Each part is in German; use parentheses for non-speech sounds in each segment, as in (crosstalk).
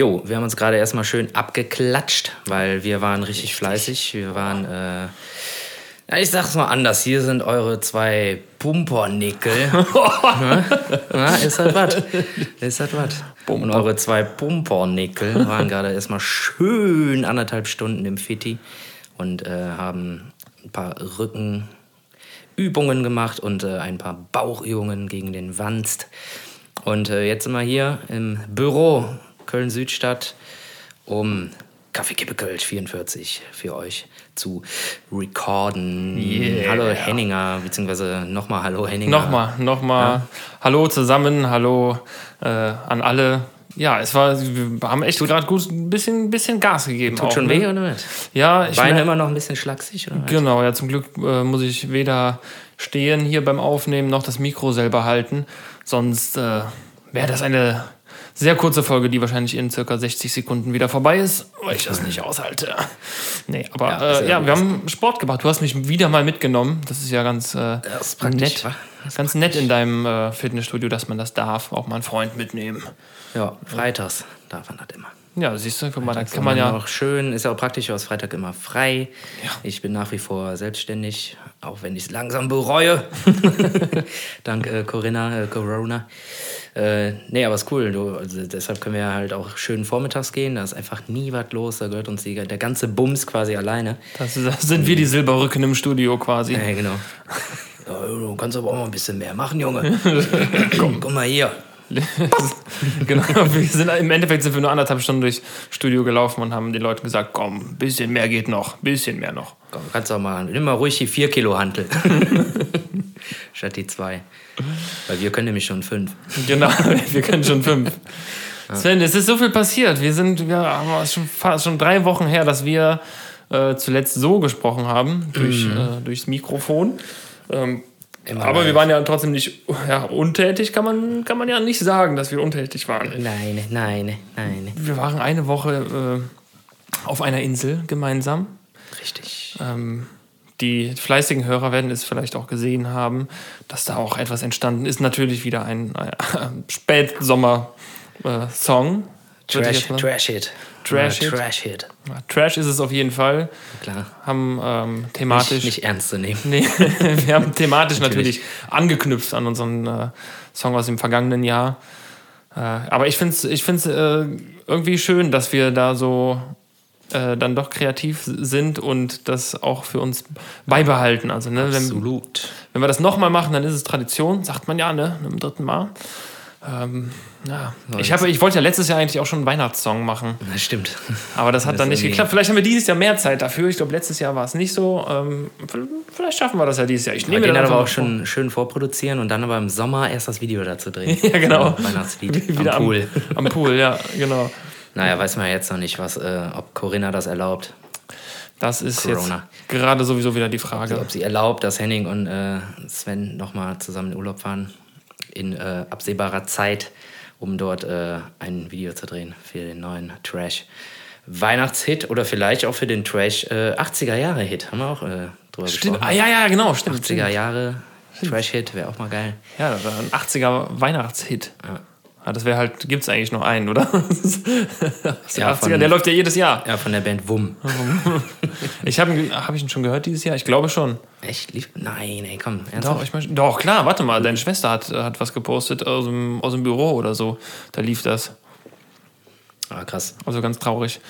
Jo, wir haben uns gerade erstmal schön abgeklatscht, weil wir waren richtig fleißig. Wir waren, äh, ja, ich sag's mal anders, hier sind eure zwei Pumpernickel. ja, (laughs) ja, ist halt was. Ist halt was. Und eure zwei Pumpernickel waren gerade erstmal schön anderthalb Stunden im Fitti und äh, haben ein paar Rückenübungen gemacht und äh, ein paar Bauchübungen gegen den Wanst. Und äh, jetzt sind wir hier im Büro Köln-Südstadt, um Kaffee Kippe Kölsch 44 für euch zu recorden. Yeah. Hallo Henninger, beziehungsweise nochmal Hallo Henninger. Nochmal, nochmal. Ja. Hallo zusammen, hallo äh, an alle. Ja, es war, wir haben echt gerade gut ein bisschen, bisschen Gas gegeben. Tut auch, schon ne? weh oder was? Ja, ich Beine mer- immer noch ein bisschen schlaksig oder was? Genau, ja, zum Glück äh, muss ich weder stehen hier beim Aufnehmen noch das Mikro selber halten. Sonst äh, wäre das eine sehr kurze Folge, die wahrscheinlich in circa 60 Sekunden wieder vorbei ist, weil ich das nicht aushalte. Nee, aber Ja, äh, ja wir haben Sport gemacht. Du hast mich wieder mal mitgenommen. Das ist ja ganz, äh, ist praktisch, nett. Ganz nett in deinem äh, Fitnessstudio, dass man das darf. Auch mal einen Freund mitnehmen. Ja, freitags darf man das immer. Ja, siehst du, guck mal, da Kann man ja. noch schön, ist ja auch praktisch, hast Freitag immer frei. Ja. Ich bin nach wie vor selbstständig, auch wenn ich es langsam bereue. (laughs) (laughs) Dank äh, Corinna, äh, Corona. Äh, nee, aber ist cool. Du, also deshalb können wir halt auch schön vormittags gehen. Da ist einfach nie was los. Da gehört uns die, der ganze Bums quasi alleine. Das, das sind wir die Silberrücken im Studio quasi. Ja, genau. (laughs) Ja, du kannst aber auch mal ein bisschen mehr machen, Junge. komm, komm mal hier. (laughs) genau, wir sind im Endeffekt sind wir nur anderthalb Stunden durchs Studio gelaufen und haben den Leuten gesagt, komm, ein bisschen mehr geht noch, ein bisschen mehr noch. Komm, kannst auch mal. Nimm mal ruhig die 4 Kilo Hantel. (laughs) Statt die 2. Weil wir können nämlich schon 5. Genau, (laughs) wir können schon fünf. Sven, es ist so viel passiert. Wir sind, wir haben schon fast schon drei Wochen her, dass wir äh, zuletzt so gesprochen haben durch, äh, durchs Mikrofon. Ähm, Immer aber wir waren ja trotzdem nicht ja, untätig, kann man, kann man ja nicht sagen, dass wir untätig waren. Nein, nein, nein. Wir waren eine Woche äh, auf einer Insel gemeinsam. Richtig. Ähm, die fleißigen Hörer werden es vielleicht auch gesehen haben, dass da auch etwas entstanden ist. Natürlich wieder ein, (laughs) ein Spätsommer-Song. Trash, Trash Hit. Trash Ja, Hit. Trash Hit. Trash ist es auf jeden Fall. Klar. Haben ähm, Nicht, thematisch. nicht ernst zu nehmen. Nee, (laughs) wir haben thematisch natürlich, Natürlich. angeknüpft an unseren äh, Song aus dem vergangenen Jahr. Äh, aber ich finde es ich find's, äh, irgendwie schön, dass wir da so äh, dann doch kreativ sind und das auch für uns beibehalten. Also, ne, wenn, Absolut. wenn wir das nochmal machen, dann ist es Tradition, sagt man ja, ne? Im dritten Mal. Ähm, ja. Ich, hab, ich wollte ja letztes Jahr eigentlich auch schon einen Weihnachtssong machen. Das stimmt. Aber das hat Das dann nicht geklappt. Vielleicht haben wir dieses Jahr mehr Zeit dafür. Ich glaube, letztes Jahr war es nicht so. Ähm, vielleicht schaffen wir das ja dieses Jahr. Ich nehme den dann aber auch schon schön vorproduzieren und dann aber im Sommer erst das Video dazu drehen. (laughs) Ja, genau. Weihnachtslied Wieder am Pool. Am, am Pool, ja, genau. Naja, weiß man jetzt noch nicht, was, äh, ob Corinna das erlaubt. Das ist Corona. jetzt gerade sowieso wieder die Frage. ob sie erlaubt, dass Henning und äh, Sven nochmal zusammen in Urlaub fahren. In äh, absehbarer Zeit, um dort äh, ein Video zu drehen für den neuen Trash. Weihnachtshit oder vielleicht auch für den Trash äh, 80er Jahre Hit. Haben wir auch äh, drüber Stimmt. Ah, gesprochen. ja, ja, genau, stimmt. 80er stimmt. Jahre Trash-Hit wäre auch mal geil. Ja, das war ein 80er Weihnachtshit. Ja. Ah, das wäre halt, gibt es eigentlich noch einen, oder? (laughs) Ja, 80er, von- der läuft ja jedes Jahr. Ja, von der Band Wum. (laughs) Ich habe hab ich ihn schon gehört dieses Jahr? Ich glaube schon. Echt? Lief? Nein, ey, komm. Doch, Ernsthaft? ich mein, doch, klar, warte mal. Deine Schwester hat, hat was gepostet aus dem, aus dem Büro oder so. Da lief das. Ah, krass. Also ganz traurig.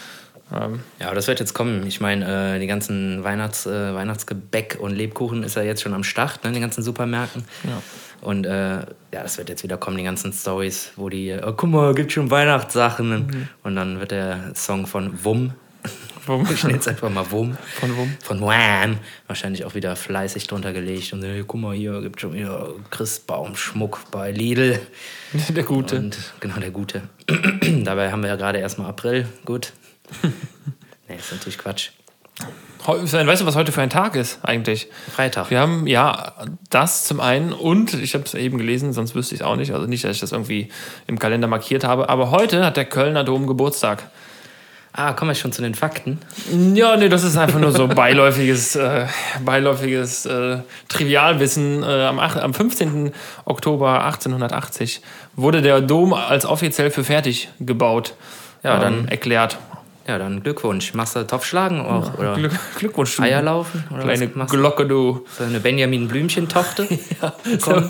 Ähm, Ja, aber das wird jetzt kommen. Ich meine, äh, die ganzen Weihnachts, äh, Weihnachtsgebäck und Lebkuchen ist ja jetzt schon am Start, ne, in den ganzen Supermärkten. Ja. Und äh, ja, das wird jetzt wieder kommen, die ganzen Stories, wo die, oh, guck mal, gibt schon Weihnachtssachen. Und dann wird der Song von Wum, Wum. ich nenne es einfach mal Wum, Von Wum? von Wham, wahrscheinlich auch wieder fleißig drunter gelegt. Und hey, guck mal, hier gibt schon wieder Christbaumschmuck bei Lidl. (laughs) Der Gute. Und genau, der Gute. (clears throat) Dabei haben wir ja gerade erstmal April. Gut. (laughs) nee, ist natürlich Quatsch. Weißt du, was heute für ein Tag ist eigentlich? Freitag. Wir haben ja das zum einen und ich habe es eben gelesen, sonst wüsste ich es auch nicht. Also nicht, dass ich das irgendwie im Kalender markiert habe. Aber heute hat der Kölner Dom Geburtstag. Ah, kommen wir schon zu den Fakten. Ja, nee, das ist einfach nur so beiläufiges, äh, beiläufiges äh, Trivialwissen. Äh, am, am 15. Oktober 1880 wurde der Dom als offiziell für fertig gebaut Ja, ähm, dann- erklärt. Ja, dann Glückwunsch. Machst du Topfschlagen auch? Oder Glück, Glückwunsch, du Eierlaufen? Oder kleine? Glocke, du. So eine Benjamin Blümchen-Tochter? (laughs) So,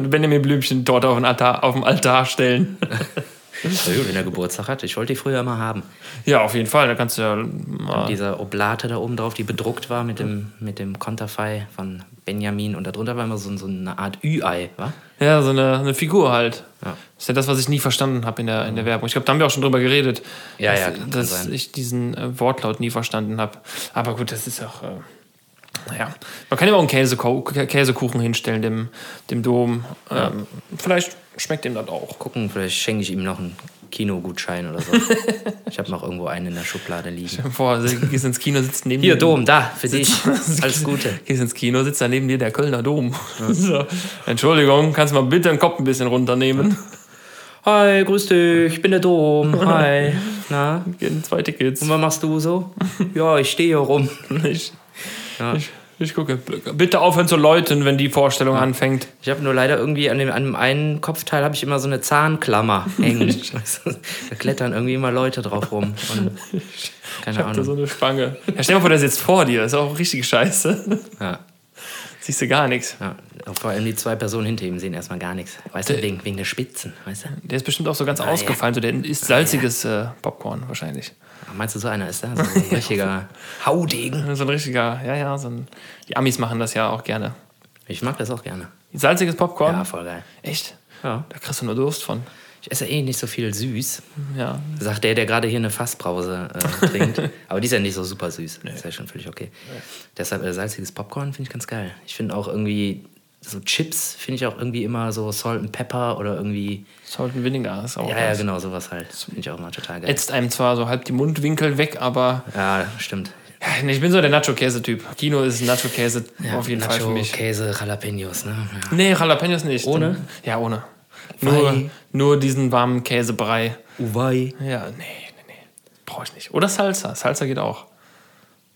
Benjamin Blümchen dort auf auf dem Altar stellen. (laughs) Wenn er Geburtstag hat. Ich wollte die früher mal haben. Ja, auf jeden Fall. Da kannst du ja mal. Diese Oblate da oben drauf, die bedruckt war mit dem, mit dem Konterfei von Benjamin. Und darunter war immer so, so eine Art Ü-Ei, wa? Ja, so eine, eine Figur halt. Ja. Das ist ja das, was ich nie verstanden habe in der, in der Werbung. Ich glaube, da haben wir auch schon drüber geredet. Ja, dass, ja, Dass ich diesen äh, Wortlaut nie verstanden habe. Aber gut, das ist auch. Äh, naja, man kann ja auch einen Käseko Käsekuchen hinstellen, dem, dem Dom. Ähm, vielleicht schmeckt ihm das auch. Gucken, vielleicht schenke ich ihm noch einen Kinogutschein oder so. (laughs) ich habe noch irgendwo einen in der Schublade liegen. Vor, du gehst ins Kino, sitzt neben Hier, dir. Dom, da, für dich. (laughs) Alles Gute. Gehst ins Kino, sitzt da neben dir der Kölner Dom. (laughs) So. Entschuldigung, kannst du mal bitte den Kopf ein bisschen runternehmen? Hi, grüß dich, ich bin der Dom. Hi. Na, Gehen zwei Tickets. und was machst du so? Ja, ich stehe hier rum. Ich, Ja. ich, ich gucke. Bitte aufhören zu läuten, wenn die Vorstellung anfängt. Ich habe nur leider irgendwie an dem, an dem einen Kopfteil habe ich immer so eine Zahnklammer hängen. (laughs) (laughs) da klettern irgendwie immer Leute drauf rum. Und, keine Ich hab da so Ahnung. eine Spange. Ja, stell dir mal vor, der sitzt vor dir. ist auch richtig scheiße. (laughs) Ja, Siehst du gar nichts. ja. Vor allem die zwei Personen hinter ihm sehen erstmal gar nichts. Weißt du, wegen, wegen der Spitzen, weißt du? Der ist bestimmt auch so ganz ja. ausgefallen. So, der isst salziges äh, Popcorn wahrscheinlich. Meinst du, so einer ist da? So ein (laughs) richtiger Haudegen. So ein richtiger, ja, ja, so ein. Die Amis machen das ja auch gerne. Ich mag das auch gerne. Salziges Popcorn? Ja, voll geil. Echt? Ja. Da kriegst du nur Durst von. Ich esse eh nicht so viel süß. Ja. Sagt der, der gerade hier eine Fassbrause äh, (laughs) trinkt. Aber die ist ja nicht so super süß. Ist ja schon völlig okay. Deshalb äh, salziges Popcorn finde ich ganz geil. Ich finde auch irgendwie so Chips finde ich auch irgendwie immer so Salt and Pepper oder irgendwie. Salt and Vinegar ist auch Ja, ja, genau, sowas halt. Finde ich auch immer total geil. Ätzt einem zwar so halb die Mundwinkel weg, aber Ja, stimmt. ja, ich bin so der Nacho-Käse-Typ. Kino ist Nacho-Käse Ja, auf jeden Nacho, Fall für mich. Käse, Jalapenos, ne? Ja. Nee, Jalapenos nicht. Ohne? Ja, ohne. Nur, nur diesen warmen Käsebrei. Uwei. Ja, nee, nee, nee. Brauche ich nicht. Oder Salsa. Salsa geht auch.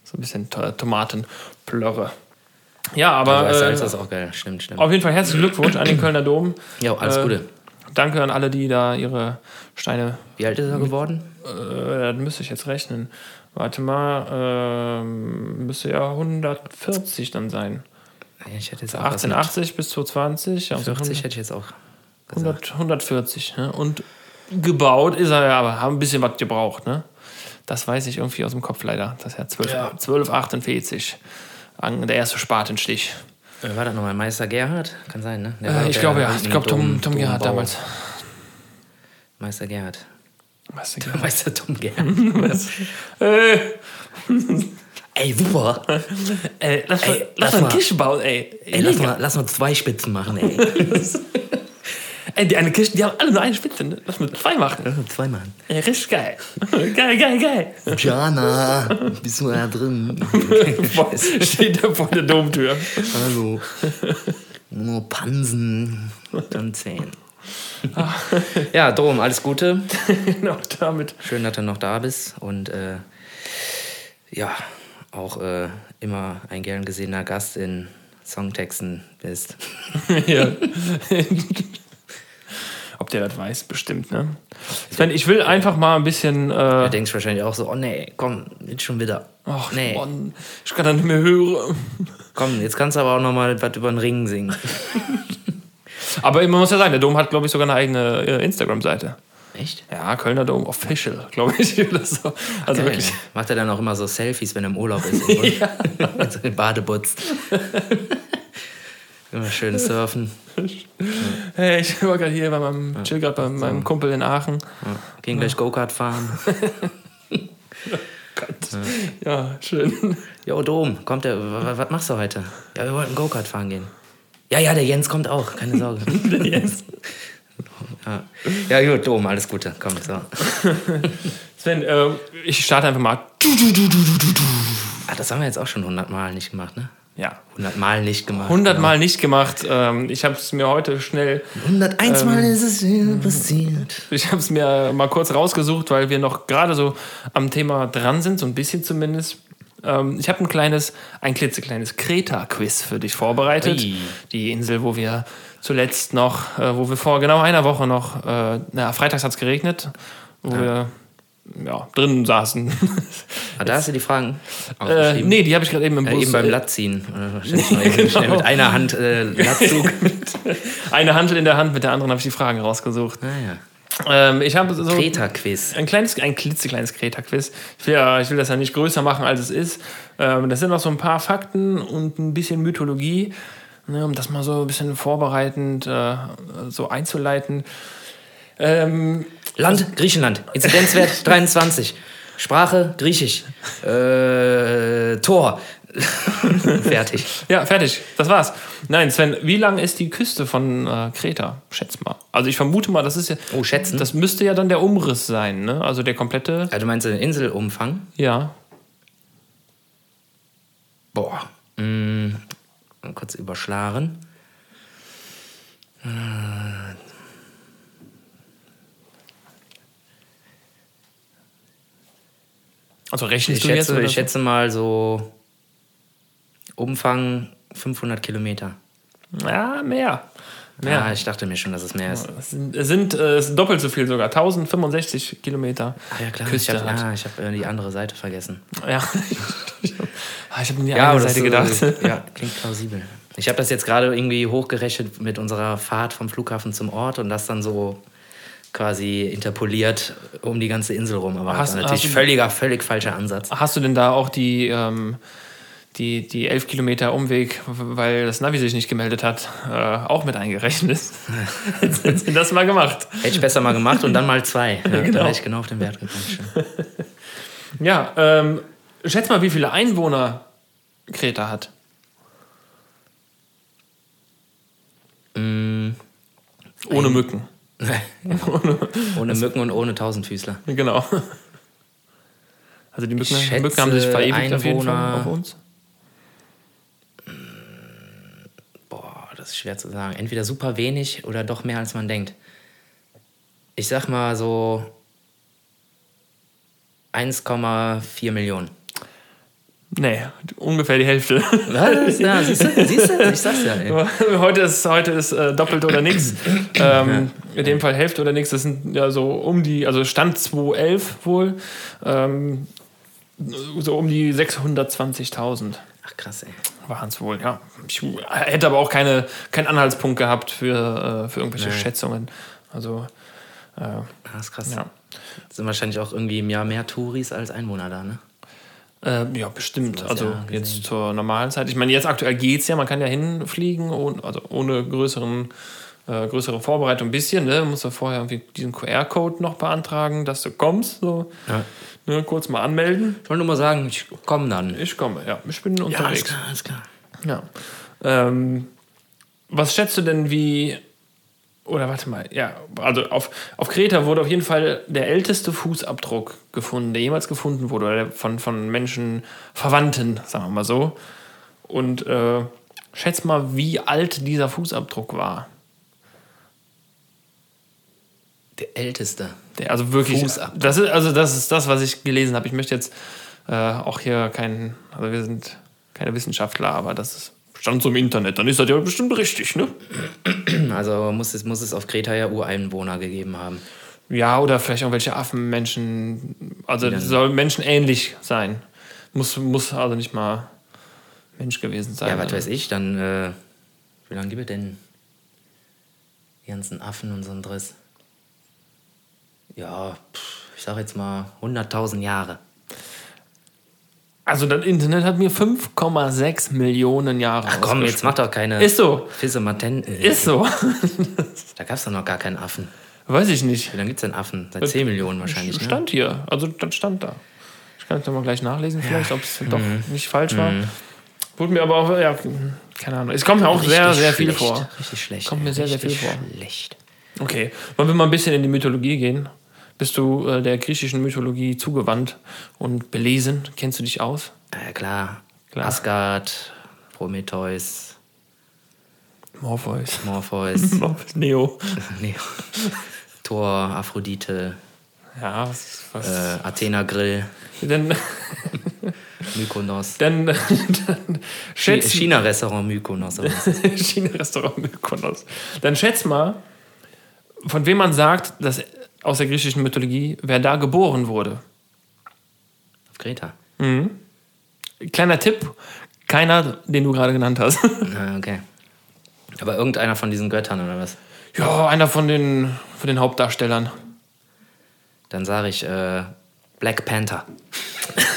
So ein bisschen To- Tomatenplörre. Ja, aber Aber äh, Salsa ist auch geil. Stimmt, stimmt. auf jeden Fall herzlichen Glückwunsch an den Kölner Dom. Ja, alles Äh, Gute. Danke an alle, die da ihre Steine. Wie alt ist er geworden? Äh, das müsste ich jetzt rechnen. Warte mal, ähm, müsste ja 140 dann sein. Ich hätte jetzt auch was mit 1880 bis 220. Ja, 40 hätte ich jetzt auch gesagt. 100, 140. Ne? Und gebaut ist er ja, aber haben ein bisschen was gebraucht. Ne? Das weiß ich irgendwie aus dem Kopf leider. Das ist ja 12, 1248. An- Der erste Spatenstich. War das nochmal Meister Gerhard? Kann sein, ne? Äh, ich glaube ja. Ich glaube Tom, Tom Gerhard damals. Meister Gerhard. Du, (laughs) Gerhard? Meister Tom Gerhard. (laughs) äh, (laughs) Ey, super. ey, lass, Ey, mal, lass lass mal einen mal. Kisch bauen, ey. Ey, lass mal, lass mal zwei Spitzen machen, ey. Ey, die eine Kisch, die haben alle nur eine Spitze. ne? Lass mal zwei machen. Mal zwei machen. Ey, richtig geil. (laughs) geil, geil, geil. Jana, bist du da drin? (laughs) Steht da vor der Domtür. Hallo. Nur Pansen und Zähne. (laughs) Ja, Dom, alles Gute. genau, damit. Schön, dass du noch da bist. Und äh, ja, auch äh, immer ein gern gesehener Gast in Songtexten bist. ja. Ob der das weiß, bestimmt, ne? Sven, ich will einfach mal ein bisschen. Äh, Du denkst wahrscheinlich auch so, oh nee, komm, jetzt schon wieder. ach, nee, Mann, ich kann da nicht mehr hören. komm, jetzt kannst du aber auch noch mal was über den Ring singen. (laughs) Aber man muss ja sagen, der Dom hat, glaube ich, sogar eine eigene äh, Instagram-Seite. Echt? Ja, Kölner Dom Official, glaube ich. (laughs) Oder so. Also Geil. wirklich. Macht er dann auch immer so Selfies, wenn er im Urlaub ist? (laughs) ja. so in Badebutz. Immer schön surfen. (laughs) Hey, ich war gerade hier bei meinem, chill gerade bei meinem Kumpel in Aachen. Ja. Gehen gleich Go-Kart fahren. (laughs) Ja, schön. Jo, Dom, kommt der, wa- was machst du heute? Ja, wir wollten Go-Kart fahren gehen. Ja, ja, der Jens kommt auch, keine Sorge. (laughs) Der Jens. Ja, ja gut, Dom, alles Gute. Komm, so. Sven, äh, ich starte einfach mal. Ah, das haben wir jetzt auch schon 100 Mal nicht gemacht, ne? Ja. 100 Mal nicht gemacht. 100 Mal nicht gemacht. Ähm, ich habe es mir heute schnell, 101 Mal ist es hier passiert. ich habe es mir mal kurz rausgesucht, weil wir noch gerade so am Thema dran sind, so ein bisschen zumindest. Ähm, ich habe ein kleines, ein klitzekleines Kreta-Quiz für dich vorbereitet. Ui. Die Insel, wo wir zuletzt noch, äh, wo wir vor genau einer Woche noch, äh, na, freitags hat es geregnet. wo wir ja, drinnen saßen. (laughs) Ah, da hast du die Fragen äh, nee, die habe ich gerade eben im Äh, Bus. eben beim äh, Lattziehen. Äh, (laughs) Genau. (laughs) mit einer Hand äh, Lattzug. eine Handel in der Hand, mit der anderen habe ich die Fragen rausgesucht. naja. Ähm, ich habe so Kreta-Quiz. ein kleines, ein klitzekleines Kreta-Quiz. Ich will, ja- ich will das ja nicht größer machen, als es ist. Ähm, das sind noch so ein paar Fakten und ein bisschen Mythologie, ne, um das mal so ein bisschen vorbereitend äh, so einzuleiten. Ähm, Land, Griechenland. Inzidenzwert (laughs) 23. Sprache, Griechisch. Äh, Tor. (laughs) Fertig. ja, fertig. Das war's. Nein, Sven, wie lang ist die Küste von äh, Kreta? Schätz mal. Also ich vermute mal, das ist ja. Oh, schätzen? Das müsste ja dann der Umriss sein, ne? Also der komplette. Ja, du meinst den Inselumfang? Ja. Boah. Mal kurz überschlagen. Also rechnest Ich du jetzt? schätze, oder ich so? schätze mal so Umfang 500 Kilometer. Ja, mehr. Ja, Mehr. ah, ich dachte mir schon, dass es mehr ist. Es sind, es sind äh, es doppelt so viel sogar. 1065 Kilometer. Ah, ja, klar. Küste ich habe ah, hab, äh, die andere Seite vergessen. Ja. (laughs) Ah, ich habe an die Ja, aber Seite gedacht. äh, (laughs) ja, klingt plausibel. Ich habe das jetzt gerade irgendwie hochgerechnet mit unserer Fahrt vom Flughafen zum Ort und das dann so quasi interpoliert um die ganze Insel rum. Aber Hast- natürlich hast völliger, völlig falscher Ansatz. Hast du denn da auch die, ähm, die, die 11 Kilometer Umweg, weil das Navi sich nicht gemeldet hat, äh, auch mit eingerechnet? (laughs) Hätten das mal gemacht. Hätte ich besser mal gemacht und dann mal zwei. (laughs) Ja, Genau. Da wäre ich genau auf den Wert gekommen. (laughs) Ja, ähm, schätz mal, wie viele Einwohner Kreta hat. Mm, Ohne Mücken. Ohne Mücken und ohne Tausendfüßler. Genau. Also die Mücken, die Mücken haben sich schätze verewigt auf jeden Fall Einwohner- auf uns. Boah, das ist schwer zu sagen. Entweder super wenig oder doch mehr, als man denkt. Ich sag mal so 1,4 Millionen. Nee, ungefähr die Hälfte. Was? Ja, siehst du? Siehst du? Ich sag's ja. Ey. (laughs) heute ist, heute ist äh, doppelt oder nix. (clears throat) Ähm, in dem Fall Hälfte oder nix. Das sind ja so um die, also Stand 2011 wohl, ähm, so um die 620.000 Ach krass, ey. waren es wohl, ja. Ich hätte aber auch keine, keinen Anhaltspunkt gehabt für, äh, für irgendwelche Nee. Schätzungen. Also, äh, Ah, Das ist krass. ja. Sind wahrscheinlich auch irgendwie im Jahr mehr Touris als Einwohner da, ne? Äh, ja, bestimmt. Also ja, jetzt zur normalen Zeit. Ich meine, jetzt aktuell geht's ja, man kann ja hinfliegen, ohne, also ohne größeren, äh, größere Vorbereitung ein bisschen. Ne? Man muss ja vorher irgendwie diesen QR-Code noch beantragen, dass du kommst. So. Ja. Ne, kurz mal anmelden. Ich wollte nur mal sagen, ich komme dann. Ich komme, ja. Ich bin Ja, alles unterwegs. klar, alles klar. Ja. Ähm, was schätzt du denn, wie. Oder warte mal, ja, also auf, auf Kreta wurde auf jeden Fall der älteste Fußabdruck gefunden, der jemals gefunden wurde, oder der von, von Menschen, Verwandten, sagen wir mal so. Und äh, schätz mal, wie alt dieser Fußabdruck war. Der Älteste. Der, also wirklich. Fußabdruck. Das ist, also das ist das, was ich gelesen habe. Ich möchte jetzt äh, auch hier kein, also wir sind keine Wissenschaftler, aber das ist, stand so im Internet. Dann ist das ja bestimmt richtig, ne? (clears throat) Also muss es, muss es auf Kreta ja Ureinwohner gegeben haben. Ja, oder vielleicht irgendwelche Affenmenschen. Also dann- soll menschenähnlich sein. Muss, muss also nicht mal Mensch gewesen sein. Ja, was weiß ich, dann, äh, wie lange gibt es denn die ganzen Affen und so ein Driss? Ja, pff, ich sag jetzt mal 100.000 Jahre. Also das Internet hat mir 5,6 Millionen Jahre Ach komm, jetzt mach doch keine Ist so. Fisse Matenten. Ist so. (laughs) Da gab es doch noch gar keinen Affen. Weiß ich nicht. Wie lange gibt es denn Affen? Seit 10 Millionen wahrscheinlich, ne? Stand hier. Also das stand da. Ich kann es mal gleich nachlesen, vielleicht, ob es doch Mhm. nicht falsch war. Wurde mir aber auch, ja, keine Ahnung. Es kommt mir auch sehr, Richtig sehr viel schlecht, vor. Richtig schlecht. Kommt mir sehr, sehr viel vor. schlecht. Okay, wollen wir mal ein bisschen in die Mythologie gehen? Bist du äh, der griechischen Mythologie zugewandt und belesen? Kennst du dich aus? Äh, klar. Klar. Asgard, Prometheus, Morpheus. Morpheus, (laughs) Morpheus, Neo. (laughs) nee. Thor, Aphrodite, Ja, was. was äh, Athena Grill, dann, (laughs) Mykonos. dann, dann schätz, China-Restaurant Mykonos. China-Restaurant Mykonos. Dann schätz mal, von wem man sagt, dass aus der griechischen Mythologie, wer da geboren wurde. Auf Kreta. Kleiner Tipp, keiner, den du gerade genannt hast. (laughs) Ah, okay. Aber irgendeiner von diesen Göttern oder was? ja, einer von den, von den Hauptdarstellern. Dann sage ich äh, Black Panther. (laughs)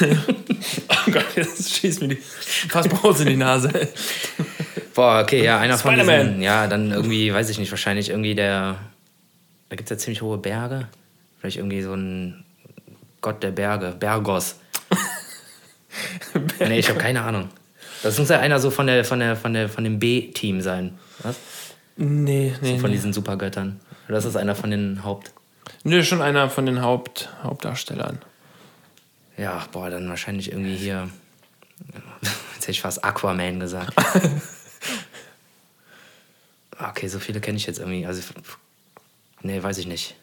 Oh Gott, jetzt schießt mir die Fassbrause in die Nase. Boah, okay, ja, einer von Spider-Man. diesen, ja, dann irgendwie, weiß ich nicht, wahrscheinlich irgendwie der, da gibt es ja ziemlich hohe Berge. Vielleicht irgendwie so ein Gott der Berge, Bergos. (laughs) nee, ich habe keine Ahnung. Das muss ja einer so von der, von der, von der, von dem B-Team sein. Was? Nee, nee, Von nee. diesen Supergöttern. Oder ist das einer von den Haupt. Nee, schon einer von den Haupt, Hauptdarstellern. Ja, boah, dann wahrscheinlich irgendwie hier. (laughs) Jetzt hätte ich fast Aquaman gesagt. (laughs) okay, so viele kenne ich jetzt irgendwie. Also, nee, weiß ich nicht.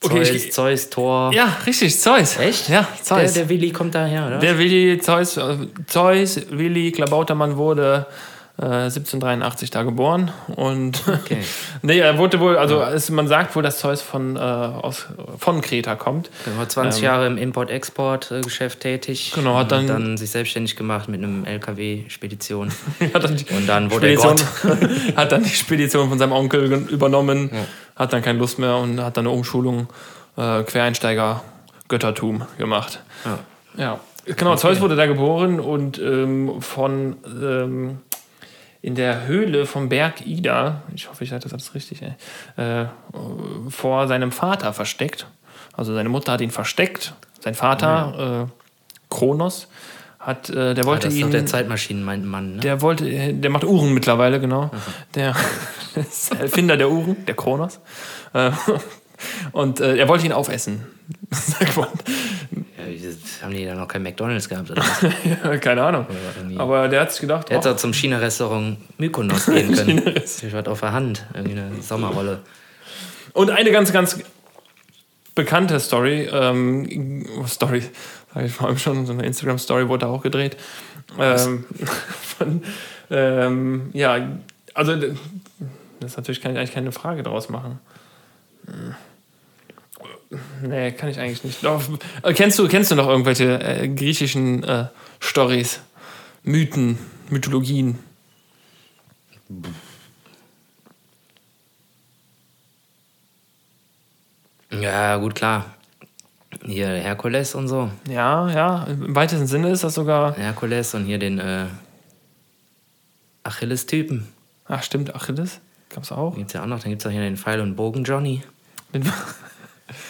Okay, Zeus, ich- Zeus, Thor. Ja, richtig, Zeus. Echt? Ja, Der, Zeus. der Willi kommt daher, oder? Der Willi Zeus, äh, Zeus Willi Klabautermann wurde 1783 da geboren und Okay. (laughs) nee, er wurde wohl, also es, man sagt wohl, dass Zeus von, äh, aus, von Kreta kommt. Er war 20 Jahre im Import-Export-Geschäft tätig. Genau, hat dann- dann sich selbstständig gemacht mit einem LKW-Spedition. (laughs) dann Und dann wurde er Gott. Spedition, (laughs) hat dann die Spedition von seinem Onkel übernommen, hat dann keine Lust mehr und hat dann eine Umschulung äh, Quereinsteiger Göttertum gemacht. Ja. Ja, genau. Zeus wurde da geboren und ähm, von ähm, in der Höhle vom Berg Ida, ich hoffe, ich sage das alles richtig, ey, äh, vor seinem Vater versteckt. Also seine Mutter hat ihn versteckt. Sein Vater, äh, Kronos, hat, äh, der Ah, wollte das ist doch ihn. der Zeitmaschinenmann, ne? Der wollte, der macht Uhren mittlerweile, genau. Der, der (laughs) ist der Erfinder der Uhren, der Kronos. Und äh, er wollte ihn aufessen. (laughs) Ja, haben die da noch kein McDonalds gehabt oder was? (laughs) Ja, Keine Ahnung. Aber der hat sich gedacht, Er hätte oh, auch zum China-Restaurant Mykonos gehen (laughs) können. Ich hatte auf der Hand, irgendwie eine Sommerrolle. Und eine ganz, ganz bekannte Story, ähm, Story, sag ich mal schon, so eine Instagram-Story wurde auch gedreht. Ähm, von, ähm, ja, also das ist natürlich kann ich eigentlich keine Frage daraus machen. Nee, kann ich eigentlich nicht. Doch, äh, kennst, du, kennst du noch irgendwelche äh, griechischen äh, Stories, Mythen, Mythologien? Ja, gut, klar. Hier Herkules und so. Ja, ja, im weitesten Sinne ist das sogar. Herkules und hier den äh, Achilles-Typen. Ach, stimmt, Achilles. Gab's auch. Gibt's ja auch noch. Dann gibt's auch hier den Pfeil und Bogen Johnny. Den (laughs)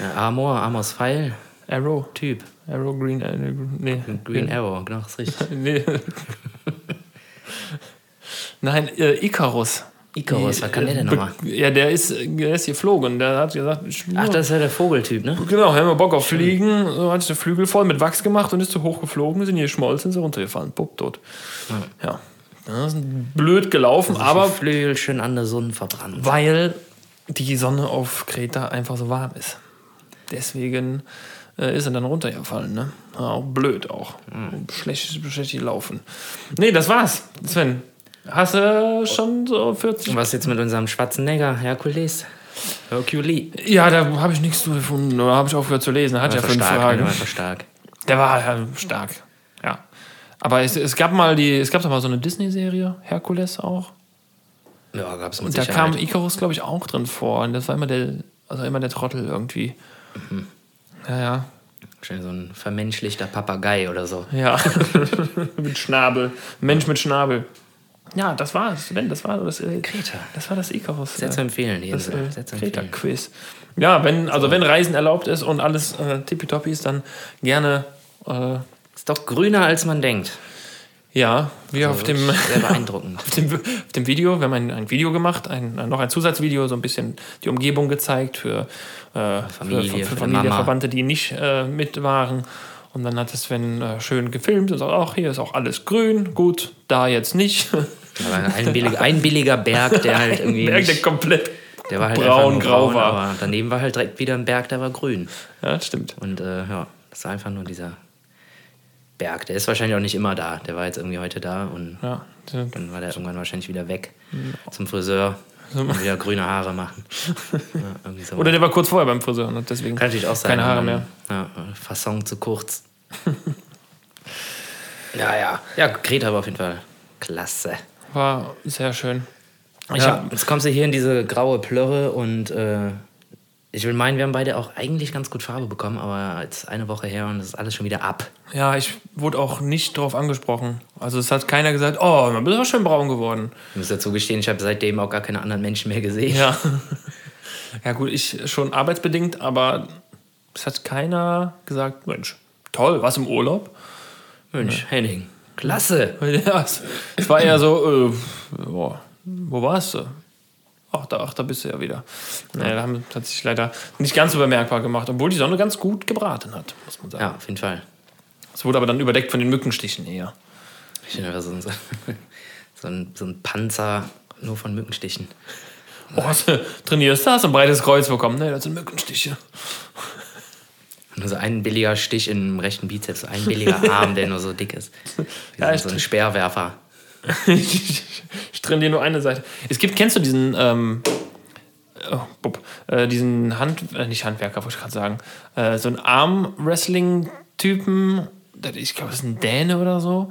Ja, Amor, Amors Pfeil. Arrow. Typ. Arrow Green. Äh, nee. Green Arrow, genau, das ist richtig. (laughs) nee. Nein, äh, Icarus. Icarus, was kann der denn Be- nochmal? Ja, der ist, der ist geflogen. Der hat gesagt, ich, Ach, das ist ja der Vogeltyp, ne? genau, haben wir Bock auf Fliegen. So hat sich der Flügel voll mit Wachs gemacht und ist zu hoch geflogen, sind hier geschmolzen, sind runtergefallen. Pupp, tot. Ja. Das ist blöd gelaufen, Aber aber Flügel schön an der Sonne verbrannt. weil die Sonne auf Kreta einfach so warm ist. Deswegen äh, ist er dann runtergefallen. Ne? Ja, auch blöd auch. Schlecht, schlecht gelaufen. Nee, das war's. Sven, hast du schon so 40? Und was jetzt mit unserem Schwarzenegger, Herkules? Hercule. Ja, da habe ich nichts zu gefunden. Oder habe ich aufgehört zu lesen. Hat ja War fünf stark, Fragen. der war stark. Der war ja stark. Ja. Aber es, es gab mal die, es gab doch mal so eine Disney-Serie, Herkules auch. Ja, gab's mit Und da Sicherheit. kam Icarus, glaube ich, auch drin vor. Und das war immer der, also immer der Trottel irgendwie. Mhm. Ja, ja. Wahrscheinlich so ein vermenschlichter Papagei oder so. Ja. (laughs) mit Schnabel. Mensch mit Schnabel. Ja, das war's. Wenn, das war das. Äh, Kreta. Das war das Icarus. Sehr zu empfehlen, die das Insel. äh, Sehr. Kreta-Quiz. Ja, wenn, also wenn Reisen erlaubt ist und alles äh, tippitoppi ist, dann gerne. Äh, Ist doch grüner, als man denkt. Ja, wir auf dem. Sehr beeindruckend. (laughs) Auf dem, auf dem Video, wir haben ein, ein Video gemacht, ein, noch ein Zusatzvideo, so ein bisschen die Umgebung gezeigt für, äh, Familie, für, für, Familie. Verwandte, die nicht äh, mit waren. Und dann hat es Sven äh, schön gefilmt und sagt, ach, hier ist auch alles grün, gut, da jetzt nicht. (laughs) Ein, billig, ein billiger Berg, der (laughs) halt irgendwie. Berg, der komplett der war halt braun, grau braun, war. Daneben war halt direkt wieder ein Berg, der war grün. Ja, das stimmt. Und äh, ja, das war einfach nur dieser Berg. Der ist wahrscheinlich auch nicht immer da. Der war jetzt irgendwie heute da und Ja, dann war der irgendwann wahrscheinlich wieder weg zum Friseur. Und wieder grüne Haare machen. (laughs) Ja, so. Oder der war kurz vorher beim Friseur und deswegen Kann natürlich auch sein. keine Haare ähm, mehr. Ja, Fasson zu kurz. (laughs) ja, ja. Ja, Greta war auf jeden Fall klasse. War sehr schön. Ich ja, hab, jetzt kommst du hier in diese graue Plörre und äh, ich will meinen, wir haben beide auch eigentlich ganz gut Farbe bekommen, aber jetzt eine Woche her und das ist alles schon wieder ab. ja, ich wurde auch nicht drauf angesprochen. Also es hat keiner gesagt, oh, man bist aber schön braun geworden. Ich muss dazu gestehen, ich habe seitdem auch gar keine anderen Menschen mehr gesehen. Ja. (laughs) Ja gut, ich schon arbeitsbedingt, aber es hat keiner gesagt, Mensch, toll, was im Urlaub? Mensch, Henning, klasse. (laughs) Ja, es, es war eher so, äh, boah, wo warst du? Ach da, ach, da bist du ja wieder. Naja, da haben, hat sich leider nicht ganz so bemerkbar gemacht, obwohl die Sonne ganz gut gebraten hat, muss man sagen. Ja, auf jeden Fall. Es wurde aber dann überdeckt von den Mückenstichen eher. Ich finde so, ein- (laughs) so, ein, so ein Panzer nur von Mückenstichen. Oh, hast du trainierst, hast du ein breites Kreuz bekommen. Nee, das sind Mückenstiche. Nur so ein billiger Stich im rechten Bizeps, so ein billiger Arm, der nur so dick ist. (laughs) Wie Ja, so, ein Speerwerfer. (laughs) ich, trainiere nur eine Seite. Es gibt, kennst du diesen, ähm, oh, bup, äh, diesen Hand, äh, nicht Handwerker, wollte ich gerade sagen, äh, so einen Arm-Wrestling-Typen, ich glaube, das ist ein Däne oder so,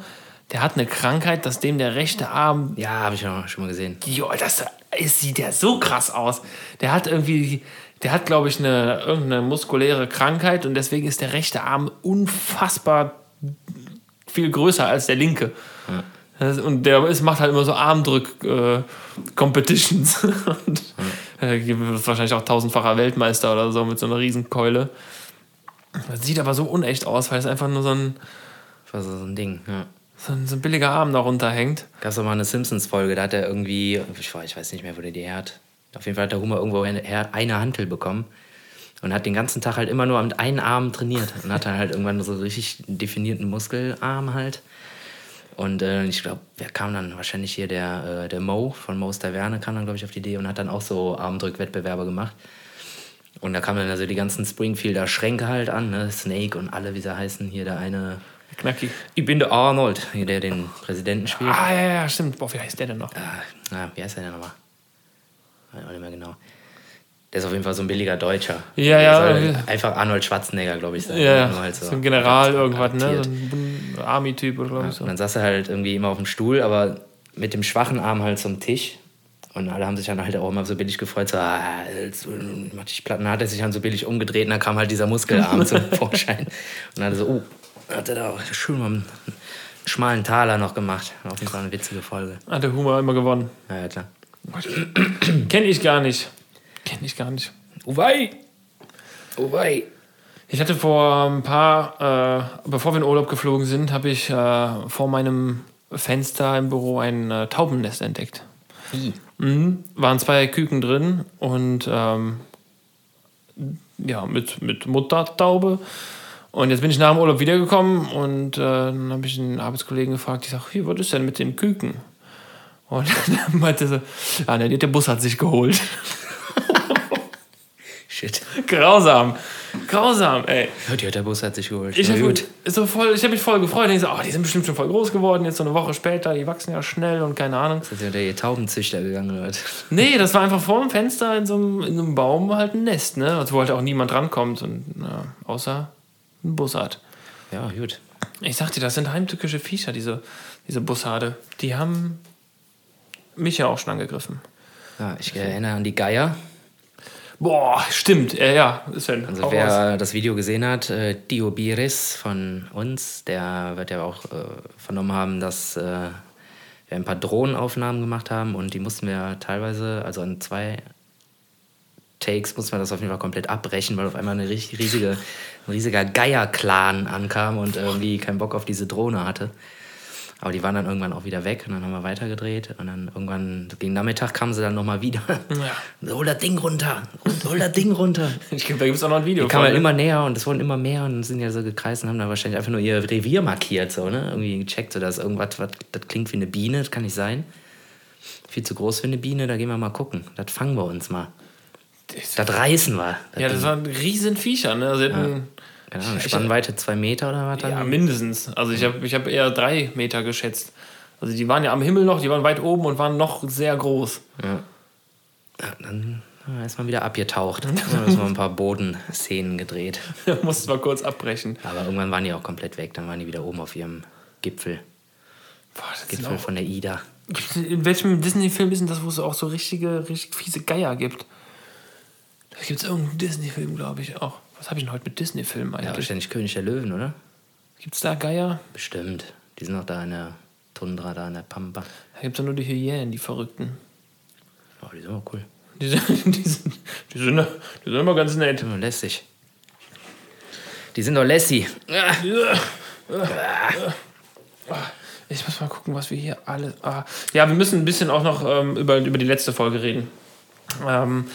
der hat eine Krankheit, dass dem der rechte Arm, Ja, habe ich auch schon mal gesehen. jo, das, es sieht ja so krass aus. Der hat irgendwie, der hat, glaube ich, eine, irgendeine muskuläre Krankheit und deswegen ist der rechte Arm unfassbar viel größer als der linke. Das- Und der ist, macht halt immer so Armdrück-Competitions. (laughs) und äh, wahrscheinlich auch tausendfacher Weltmeister oder so mit so einer Riesenkeule. Das sieht aber so unecht aus, weil es einfach nur so ein, war so so ein Ding. Ja. so ein, so ein billiger Arm da runterhängt. Gab es mal eine Simpsons-Folge, da hat er irgendwie, ich weiß, ich weiß nicht mehr, wo der die her hat. Auf jeden Fall hat der Hummer irgendwo eine, Hantel bekommen und hat den ganzen Tag halt immer nur mit einem Arm trainiert und hat dann halt irgendwann so richtig definierten Muskelarm halt. Und äh, ich glaube, wer kam dann? Wahrscheinlich hier der, äh, der Mo von Mo's Taverne kam dann, glaube ich, auf die Idee und hat dann auch so Armdrückwettbewerbe gemacht. Und da kamen dann also die ganzen Springfielder Schränke halt an, ne? Snake und alle, wie sie heißen. Hier der eine, Knacki. ich bin der Arnold, hier der den Präsidenten spielt. Ah, ja, ja, stimmt. Boah, wie heißt der denn noch? Ah, na, wie heißt der denn nochmal? Weiß auch nicht mehr genau. Der ist auf jeden Fall so ein billiger Deutscher. Ja, ja, einfach Arnold Schwarzenegger, glaube ich, sein. Ja, ja. Nur halt so ein General irgendwas, ne? So ein Army-Typ oder glaube ich so. Und dann saß er halt irgendwie immer auf dem Stuhl, aber mit dem schwachen Arm halt zum Tisch. Und alle haben sich dann halt auch immer so billig gefreut, so, ah, jetzt, mach dich platt. Und dann hat er sich dann so billig umgedreht und dann kam halt dieser Muskelarm zum (laughs) Vorschein. Und dann hat er so, oh, hat er da auch schön mal einen schmalen Taler noch gemacht. Auf jeden Fall eine witzige Folge. Hat der Humor immer gewonnen. Ja, ja klar. Kenn ich gar nicht. Kenn ich gar nicht. Uwei! Uwei! Ich hatte vor ein paar, äh, bevor wir in Urlaub geflogen sind, habe ich äh, vor meinem Fenster im Büro ein äh, Taubennest entdeckt. Wie? Mhm. Waren zwei Küken drin und ähm, ja, mit, mit Muttertaube. Und jetzt bin ich nach dem Urlaub wiedergekommen und äh, dann habe ich einen Arbeitskollegen gefragt, ich sage, hier, was ist denn mit den Küken? Und (laughs) dann meinte sie, ja, nee, der Bus hat sich geholt. Shit. Grausam. Grausam, ey. Die der Bus hat sich geholt. Ich Na habe so voll, ich hab mich voll gefreut. Ich so, oh, die sind bestimmt schon voll groß geworden. Jetzt so eine Woche später, die wachsen ja schnell und keine Ahnung. Ist ja der Taubenzüchter gegangen wird. Nee, das war einfach vor dem Fenster in so einem, in so einem Baum halt ein Nest, ne? Also, wo halt auch niemand rankommt. Und, ja, außer ein Bussard. Ja, gut. Ich sag dir, das sind heimtückische Viecher, diese, diese Bussarde. Die haben mich ja auch schon angegriffen. Ja, ich erinnere an die Geier. Boah, stimmt. Ja, ja. Ja Also wer das Video gesehen hat, äh, Dio Biris von uns, der wird ja auch äh, vernommen haben, dass äh, wir ein paar Drohnenaufnahmen gemacht haben und die mussten wir teilweise, also an zwei Takes mussten wir das auf jeden Fall komplett abbrechen, weil auf einmal eine riesige, ein riesiger Geier-Clan ankam und irgendwie keinen Bock auf diese Drohne hatte. Aber die waren dann irgendwann auch wieder weg und dann haben wir weitergedreht und dann irgendwann gegen Nachmittag kamen sie dann nochmal wieder. Ja. (laughs) Hol das Ding runter, hol das Ding runter. (laughs) Ich glaube, da gibt es auch noch ein Video. Die kamen von, ne? immer näher und es wurden immer mehr und sind ja so gekreist und haben da wahrscheinlich einfach nur ihr Revier markiert, so, ne? Irgendwie gecheckt, so dass irgendwas, was, das klingt wie eine Biene, das kann nicht sein. Viel zu groß für eine Biene, da gehen wir mal gucken. Das fangen wir uns mal. Das reißen wir. Das Ja, das waren riesen Viecher, ne? Sie hatten, Keine Ahnung, Spannweite zwei Meter oder was dann? ja, mindestens. Also ich habe ich hab eher drei Meter geschätzt. Also die waren ja am Himmel noch, die waren weit oben und waren noch sehr groß. Ja. Ja, dann ist man wieder abgetaucht. Dann haben wir ein paar Bodenszenen gedreht. (laughs) Da mussten wir kurz abbrechen. Aber irgendwann waren die auch komplett weg. Dann waren die wieder oben auf ihrem Gipfel. Boah, das Gipfel auch, von der Ida. in welchem Disney-Film ist denn das, wo es auch so richtige, richtig fiese Geier gibt? Da gibt es irgendeinen Disney-Film, glaube ich, auch. Was habe ich denn heute mit Disney-Filmen Ja, eigentlich? wahrscheinlich König der Löwen, oder? gibt es da Geier? Bestimmt. Die sind noch da in der Tundra, da in der Pampa. Da gibt es nur die Hyänen, die Verrückten. Oh, die sind auch cool. Die sind, (laughs) die sind, die sind, die sind immer ganz nett. Die sind doch lässig. Die sind doch lässig. Ich muss mal gucken, was wir hier alles. Ah. Ja, wir müssen ein bisschen auch noch ähm, über, über die letzte Folge reden. Ähm,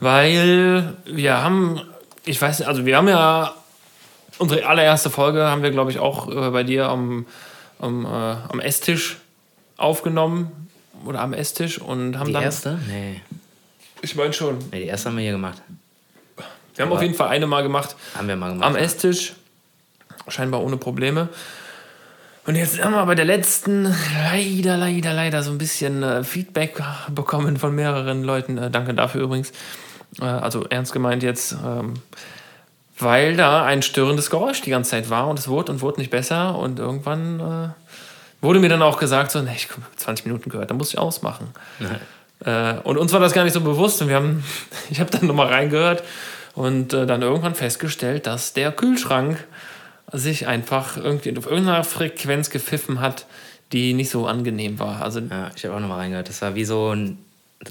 weil wir haben, ich weiß nicht, also wir haben ja unsere allererste Folge haben wir, glaube ich, auch äh, bei dir am, am, äh, am Esstisch aufgenommen. Oder am Esstisch und haben Die dann. erste? Nee. Ich meine schon. nee. Die erste haben wir hier gemacht. Wir haben auf jeden Fall eine mal gemacht. Haben wir mal gemacht. am Esstisch. Scheinbar ohne Probleme. Und jetzt haben wir bei der letzten leider, leider, leider so ein bisschen äh, Feedback bekommen von mehreren Leuten. Äh, danke dafür übrigens. Äh, also ernst gemeint jetzt. Ähm, weil da ein störendes Geräusch die ganze Zeit war und es wurde und wurde nicht besser. Und irgendwann äh, wurde mir dann auch gesagt, so, nee, ich habe 20 Minuten gehört, da muss ich ausmachen. Äh, und uns war das gar nicht so bewusst und wir haben, (laughs) ich habe dann nochmal reingehört und äh, dann irgendwann festgestellt, dass der Kühlschrank sich einfach irgendwie auf irgendeiner Frequenz gepfiffen hat, die nicht so angenehm war. Also Ja, ich habe auch nochmal reingehört. Das war wie so ein,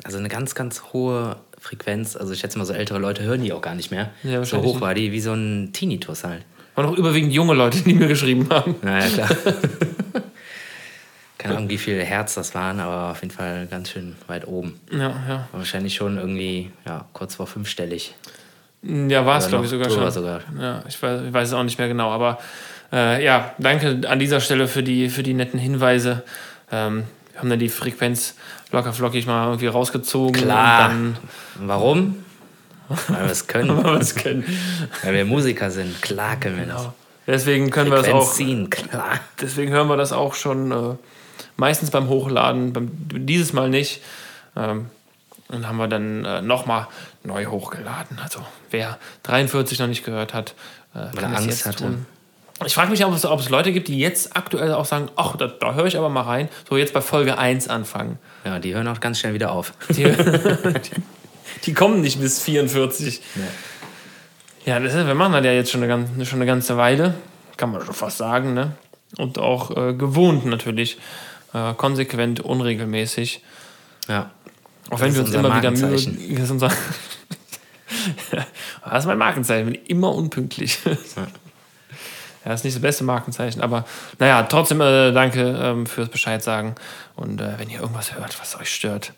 also eine ganz, ganz hohe Frequenz. Also ich schätze mal, so ältere Leute hören die auch gar nicht mehr. Ja, so hoch war die, wie so ein Tinnitus halt. waren auch überwiegend junge Leute, die mir geschrieben haben. Naja, klar. (laughs) Keine Ahnung, wie viel Herz das waren, aber auf jeden Fall ganz schön weit oben. Ja, ja. War wahrscheinlich schon irgendwie, ja, kurz vor fünfstellig. Ja, war es, glaube ich, sogar schon. sogar. Ja, ich weiß, ich weiß es auch nicht mehr genau, aber äh, ja, danke an dieser Stelle für die, für die netten Hinweise. Ähm, wir haben dann die Frequenz locker flockig mal irgendwie rausgezogen. Klar. Und Warum? Weil wir es (laughs) können. dann, wir es können. Weil wir Musiker sind. Klar können wir das. Deswegen können wir das Frequenz auch. ziehen, klar. Deswegen hören wir das auch schon äh, meistens beim Hochladen, beim, dieses Mal nicht. Ähm, und haben wir dann äh, nochmal neu hochgeladen. Also wer 43 noch nicht gehört hat, äh, kann es Angst jetzt hatte. tun. Ich frage mich, ob es, ob es Leute gibt, die jetzt aktuell auch sagen, ach, da, da höre ich aber mal rein. So jetzt bei Folge 1 anfangen. Ja, die hören auch ganz schnell wieder auf. Die, (laughs) die, die kommen nicht bis 44. Ja, das ist, wir machen das ja jetzt schon eine, ganze, schon eine ganze Weile. Kann man schon fast sagen, ne? Und auch äh, gewohnt natürlich. Äh, konsequent, unregelmäßig. Ja. Auch wenn wir uns immer wieder Mühe. Das ist, unser (laughs) das ist mein Markenzeichen, bin immer unpünktlich. Ja, ist nicht das beste Markenzeichen, aber naja, trotzdem äh, danke ähm, fürs Bescheid sagen. Und äh, wenn ihr irgendwas hört, was euch stört,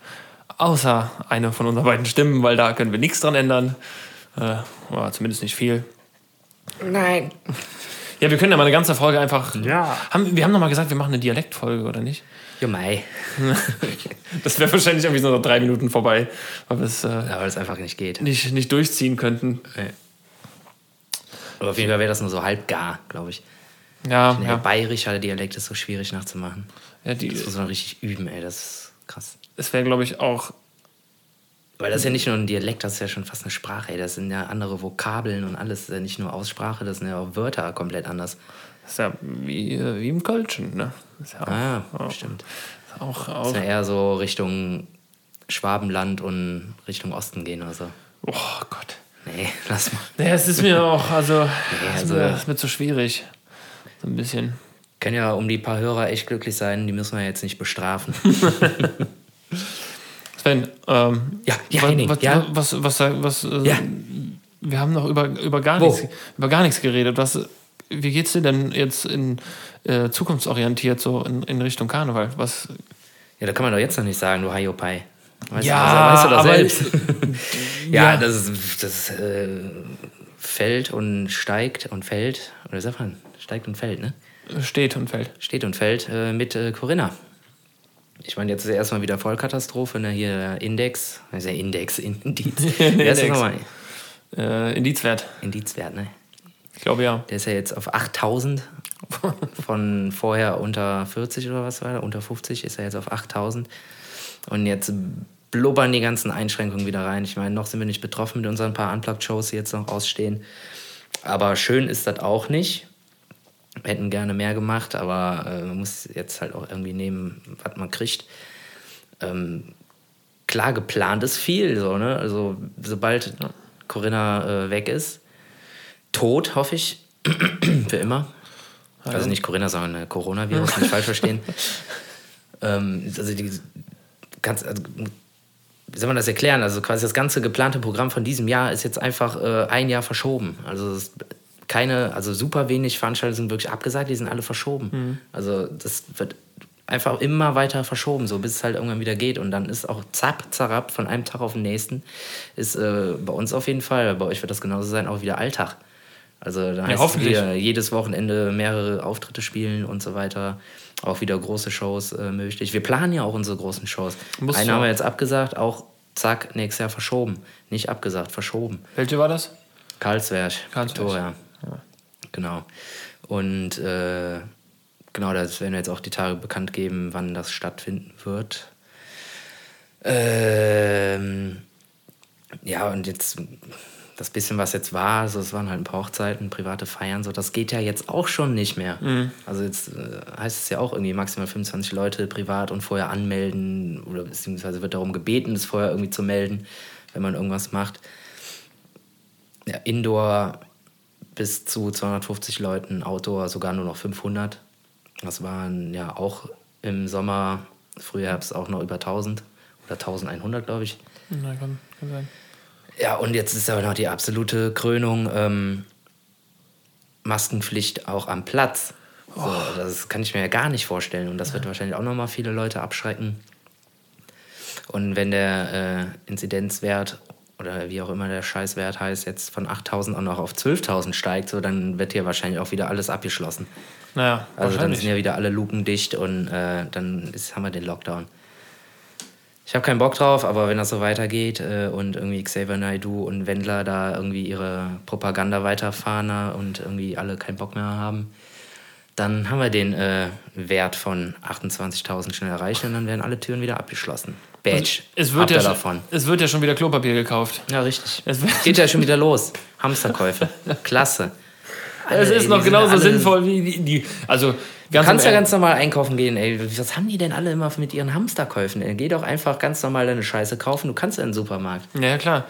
außer eine von unseren beiden Stimmen, weil da können wir nichts dran ändern, äh, oder zumindest nicht viel. Nein. Ja, wir können ja mal eine ganze Folge einfach. Ja. Haben, wir haben noch mal gesagt, wir machen eine Dialektfolge, oder nicht? Jo, mei. (laughs) Das wäre wahrscheinlich irgendwie so nach drei Minuten vorbei, weil wir es äh, Ja, weil es einfach nicht geht. nicht, nicht durchziehen könnten. Aber auf jeden Fall wäre das nur so halb gar, glaube ich. Ja, Der ja. bayerischer Dialekt ist so schwierig nachzumachen. ja die, Das muss man richtig üben, ey. Das ist krass. es wäre, glaube ich, auch. Weil das ist ja nicht nur ein Dialekt, das ist ja schon fast eine Sprache, ey. Das sind ja andere Vokabeln und alles. Das ist ja nicht nur Aussprache, das sind ja auch Wörter komplett anders. Das ist ja wie, wie im Kölschen, ne? Das ist ja auch, Ah, auch, stimmt. auch, Das auch ist ja eher so Richtung Schwabenland und Richtung Osten gehen oder so. Oh Gott. Nee, lass mal. Ja, es ist mir auch, also, es ist also- mir, es ist mir zu schwierig. So ein bisschen. Können ja um die paar Hörer echt glücklich sein, die müssen wir jetzt nicht bestrafen. (laughs) Sven, ähm, Ja, ja, was, Henning, was, ja. was, was, was, was äh, Ja. wir haben noch über, über, gar Wo? nichts, über gar nichts geredet. Was, wie geht's dir denn jetzt in äh, zukunftsorientiert so in, in Richtung Karneval? Was, Ja, da kann man doch jetzt noch nicht sagen, du Haiopai. Weißt Ja, du, weißt du aber- selbst. (laughs) ja, Ja. das, ist- das äh, fällt und steigt und fällt. Oder sagt man? Steigt und fällt, ne? steht und fällt. Steht und fällt äh, mit äh, Corinna. Ich meine, jetzt ist erstmal wieder Vollkatastrophe, ne? Hier der Index. Das ist ja Index, Indiz. (laughs) Wie heißt das nochmal? Äh, Indizwert. Indizwert, ne? Ich glaube ja. Der ist ja jetzt auf 8000. (laughs) Von vorher unter 40 oder was war der? Unter 50 ist er jetzt auf 8000. Und jetzt blubbern die ganzen Einschränkungen wieder rein. Ich meine, noch sind wir nicht betroffen mit unseren paar Unplugged-Shows, die jetzt noch ausstehen. Aber schön ist das auch nicht. Wir hätten gerne mehr gemacht, aber äh, man muss jetzt halt auch irgendwie nehmen, was man kriegt. Ähm, klar, geplant ist viel, so, ne? Also, sobald Corinna äh, weg ist, tot, hoffe ich, (clears throat) für immer. Also nicht Corinna, sondern äh, Coronavirus, nicht falsch verstehen. (laughs) ähm, also die ganz, also, wie soll man das erklären? Also quasi das ganze geplante Programm von diesem Jahr ist jetzt einfach äh, ein Jahr verschoben. Also es ist keine, also super wenig Veranstaltungen sind wirklich abgesagt, die sind alle verschoben. Mhm. Also das wird einfach immer weiter verschoben, so bis es halt irgendwann wieder geht. Und dann ist auch zapp, zarab, von einem Tag auf den nächsten, ist äh, bei uns auf jeden Fall, bei euch wird das genauso sein, auch wieder Alltag. Also da heißt es hoffentlich. wieder jedes Wochenende mehrere Auftritte spielen und so weiter. Auch wieder große Shows äh, möglich. Wir planen ja auch unsere großen Shows. Musst Einen haben wir jetzt abgesagt, auch zack, nächstes Jahr verschoben. Nicht abgesagt, verschoben. Welche war das? Karlsberg, Karlsberg. Victoria. Genau. Und äh, genau, das werden wir jetzt auch die Tage bekannt geben, wann das stattfinden wird. Ähm, ja, und jetzt das bisschen, was jetzt war, also es waren halt ein paar Hochzeiten, private Feiern, so, das geht ja jetzt auch schon nicht mehr. Also jetzt äh, heißt es ja auch irgendwie maximal 25 Leute privat und vorher anmelden oder beziehungsweise wird darum gebeten, das vorher irgendwie zu melden, wenn man irgendwas macht. Ja, Indoor bis zu 250 Leuten, Outdoor sogar nur noch 500. Das waren ja auch im Sommer, Frühherbst auch noch über 1000 oder 1100, glaube ich. Na, kann, kann sein. Ja, und jetzt ist aber noch die absolute Krönung ähm, Maskenpflicht auch am Platz. So, das kann ich mir ja gar nicht vorstellen. Und das wird wahrscheinlich auch nochmal viele Leute abschrecken. Und wenn der äh, Inzidenzwert oder wie auch immer der Scheißwert heißt, jetzt von 8000 auch noch auf 12.000 steigt, so, dann wird hier wahrscheinlich auch wieder alles abgeschlossen. Naja, Also dann sind ja wieder alle Luken dicht und äh, dann ist, haben wir den Lockdown. Ich habe keinen Bock drauf, aber wenn das so weitergeht äh, und irgendwie Xavier Naidoo und Wendler da irgendwie ihre Propaganda weiterfahren äh, und irgendwie alle keinen Bock mehr haben, dann haben wir den äh, Wert von 28.000 schnell erreicht und dann werden alle Türen wieder abgeschlossen. Badge, es wird, ja schon, davon. es wird ja schon wieder Klopapier gekauft. Ja, richtig. Es Geht ja schon wieder los. Hamsterkäufe. (laughs) Klasse. Alle, es ist noch genauso sinnvoll wie die. die also, Du kannst ja ganz normal einkaufen gehen, ey. Was haben die denn alle immer mit ihren Hamsterkäufen? Ey? Geh doch einfach ganz normal deine Scheiße kaufen. Du kannst ja in den Supermarkt. Ja, klar.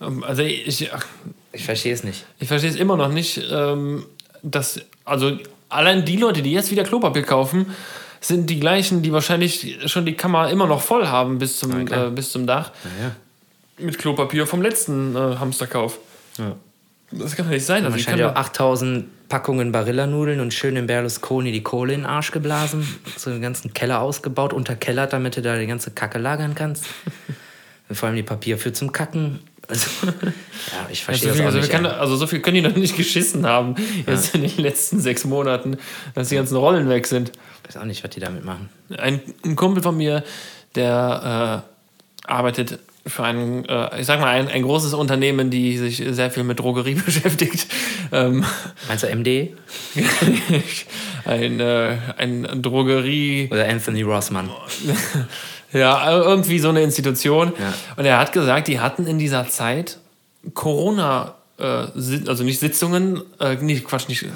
Ähm, Also, ich, ach, Ich verstehe es nicht. ich verstehe es immer noch nicht, ähm, dass. Also, allein die Leute, die jetzt wieder Klopapier kaufen, sind die gleichen, die wahrscheinlich schon die Kammer immer noch voll haben bis zum, klar. äh, bis zum Dach. Ja. Mit Klopapier vom letzten äh, Hamsterkauf. ja. Das kann doch nicht sein. Also Wahrscheinlich auch doch, 8000 Packungen Barilla-Nudeln und schön dem Berlusconi die Kohle in den Arsch geblasen. So den ganzen Keller ausgebaut, unterkellert, damit du da die ganze Kacke lagern kannst. Vor allem die Papier für zum Kacken. Also, ja, ich so verstehe viel, das auch also, kann, also so viel können die noch nicht geschissen haben, jetzt in den letzten sechs Monaten, dass die ganzen Rollen weg sind. Ich weiß auch nicht, was die damit machen. Ein, ein Kumpel von mir, der äh, arbeitet für ein, äh, ich sag mal, ein, ein großes Unternehmen, die sich sehr viel mit Drogerie (laughs) beschäftigt. Ähm, Meinst du MD (laughs) ein, äh, ein Drogerie, oder Anthony Rossmann? (laughs) ja, irgendwie so eine Institution. Ja. Und er hat gesagt, die hatten in dieser Zeit Corona, äh, also nicht Sitzungen, äh, nicht, Quatsch, nicht,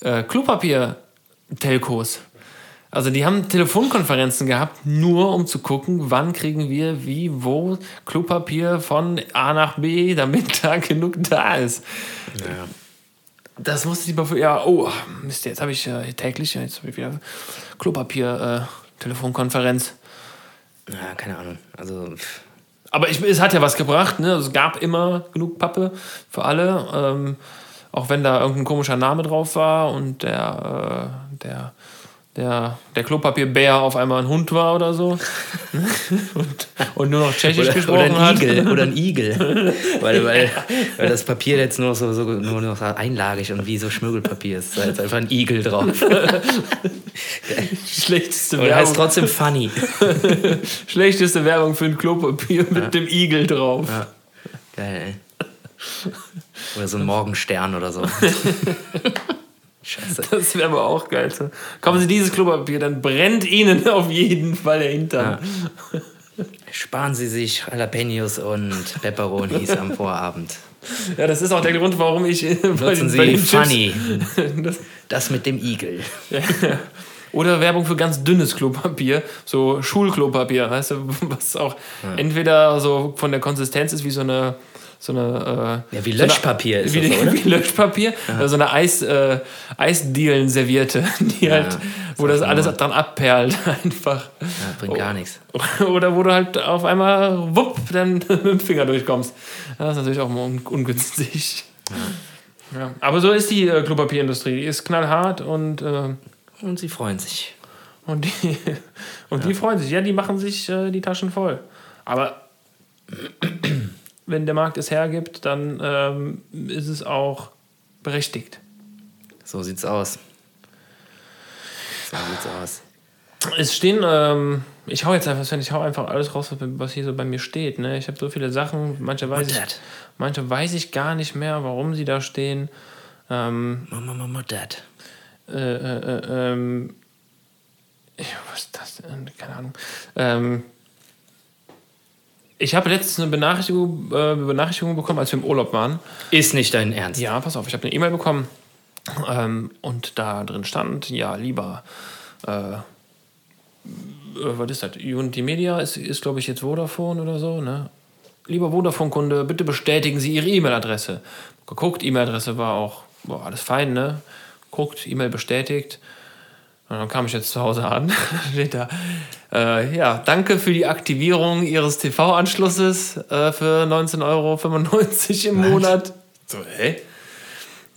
äh, Klopapier-Telcos. Also die haben Telefonkonferenzen gehabt, nur um zu gucken, wann kriegen wir wie, wo Klopapier von A nach B, damit (laughs) da genug da ist. Ja. Das musste ich mal ja, oh, Mist, jetzt habe ich äh, täglich, jetzt habe ich wieder Klopapier, äh, Telefonkonferenz. ja, keine Ahnung. Also. Aber ich, es hat ja was gebracht, ne? Es gab immer genug Pappe für alle, ähm, auch wenn da irgendein komischer Name drauf war und der, äh, der, der, der Klopapierbär auf einmal ein Hund war oder so (laughs) und, und nur noch Tschechisch oder, gesprochen oder ein hat. Igel. Oder ein Igel. (laughs) weil, weil, weil das Papier jetzt nur so, so, nur noch einlagig und wie so Schmirgelpapier ist. Da ist einfach ein Igel drauf. (laughs) Schlechteste Und heißt Werbung, trotzdem funny. schlechteste Werbung für ein Klopapier mit dem Igel drauf. Ja. Geil, ey. Oder so ein Morgenstern oder so. Scheiße. (laughs) Das wäre aber auch geil. So. Kaufen Sie dieses Klopapier, dann brennt Ihnen (laughs) auf jeden Fall der Hintern. sparen Sie sich Jalapenos und Pepperonis am Vorabend. Ja, das ist auch der Grund, warum ich äh, (laughs) bei Nutzen den, bei Sie den Chips- Funny. Das, Das mit dem Igel. Oder Werbung für ganz dünnes Klopapier, so Schulklopapier, weißt du, was auch entweder so von der Konsistenz ist wie so eine so eine äh, Ja, wie so eine- Löschpapier ist (laughs) wie, das, oder? wie Löschpapier, oder so eine Eis äh, Eisdielen-Serviette, (laughs) die halt, wo das alles dran abperlt (laughs) einfach. Ja, bringt gar nichts. Oder wo du halt auf einmal wupp dann mit dem Finger durchkommst. Das ist natürlich auch mal un ungünstig. Ja. Aber so ist die äh, Klopapierindustrie. Die ist knallhart und äh, Und sie freuen sich. und die, und die freuen sich. Ja, die machen sich äh, die Taschen voll. Aber wenn der Markt es hergibt, dann ähm, ist es auch berechtigt. So sieht's aus. So sieht's aus. Es stehen, ähm, ich hau jetzt einfach, ich hau einfach alles raus, was hier so bei mir steht. Ne? Ich habe so viele Sachen, manche weiß, ich, manche weiß ich gar nicht mehr, warum sie da stehen. Ähm, Mama, Mama, Dad. äh, äh, äh, ähm, was ist das denn? Keine Ahnung. Ähm, ich habe letztens eine Benachrichtigung, äh, Benachrichtigung bekommen, als wir im Urlaub waren. Ist nicht dein Ernst. Ja, pass auf, ich habe eine E-Mail bekommen ähm, und da drin stand, ja, lieber, äh, äh, was ist das? Unity Media ist, ist glaube ich, jetzt Vodafone oder so, ne? Lieber Vodafone-Kunde, bitte bestätigen Sie Ihre E-Mail-Adresse. Geguckt, E-Mail-Adresse war auch, boah, alles fein, ne? Guckt, E-Mail bestätigt. Und dann kam ich jetzt zu Hause an, (laughs) steht da, äh, ja, danke für die Aktivierung Ihres TV-Anschlusses äh, für 19,95 Euro im Monat. So, hä?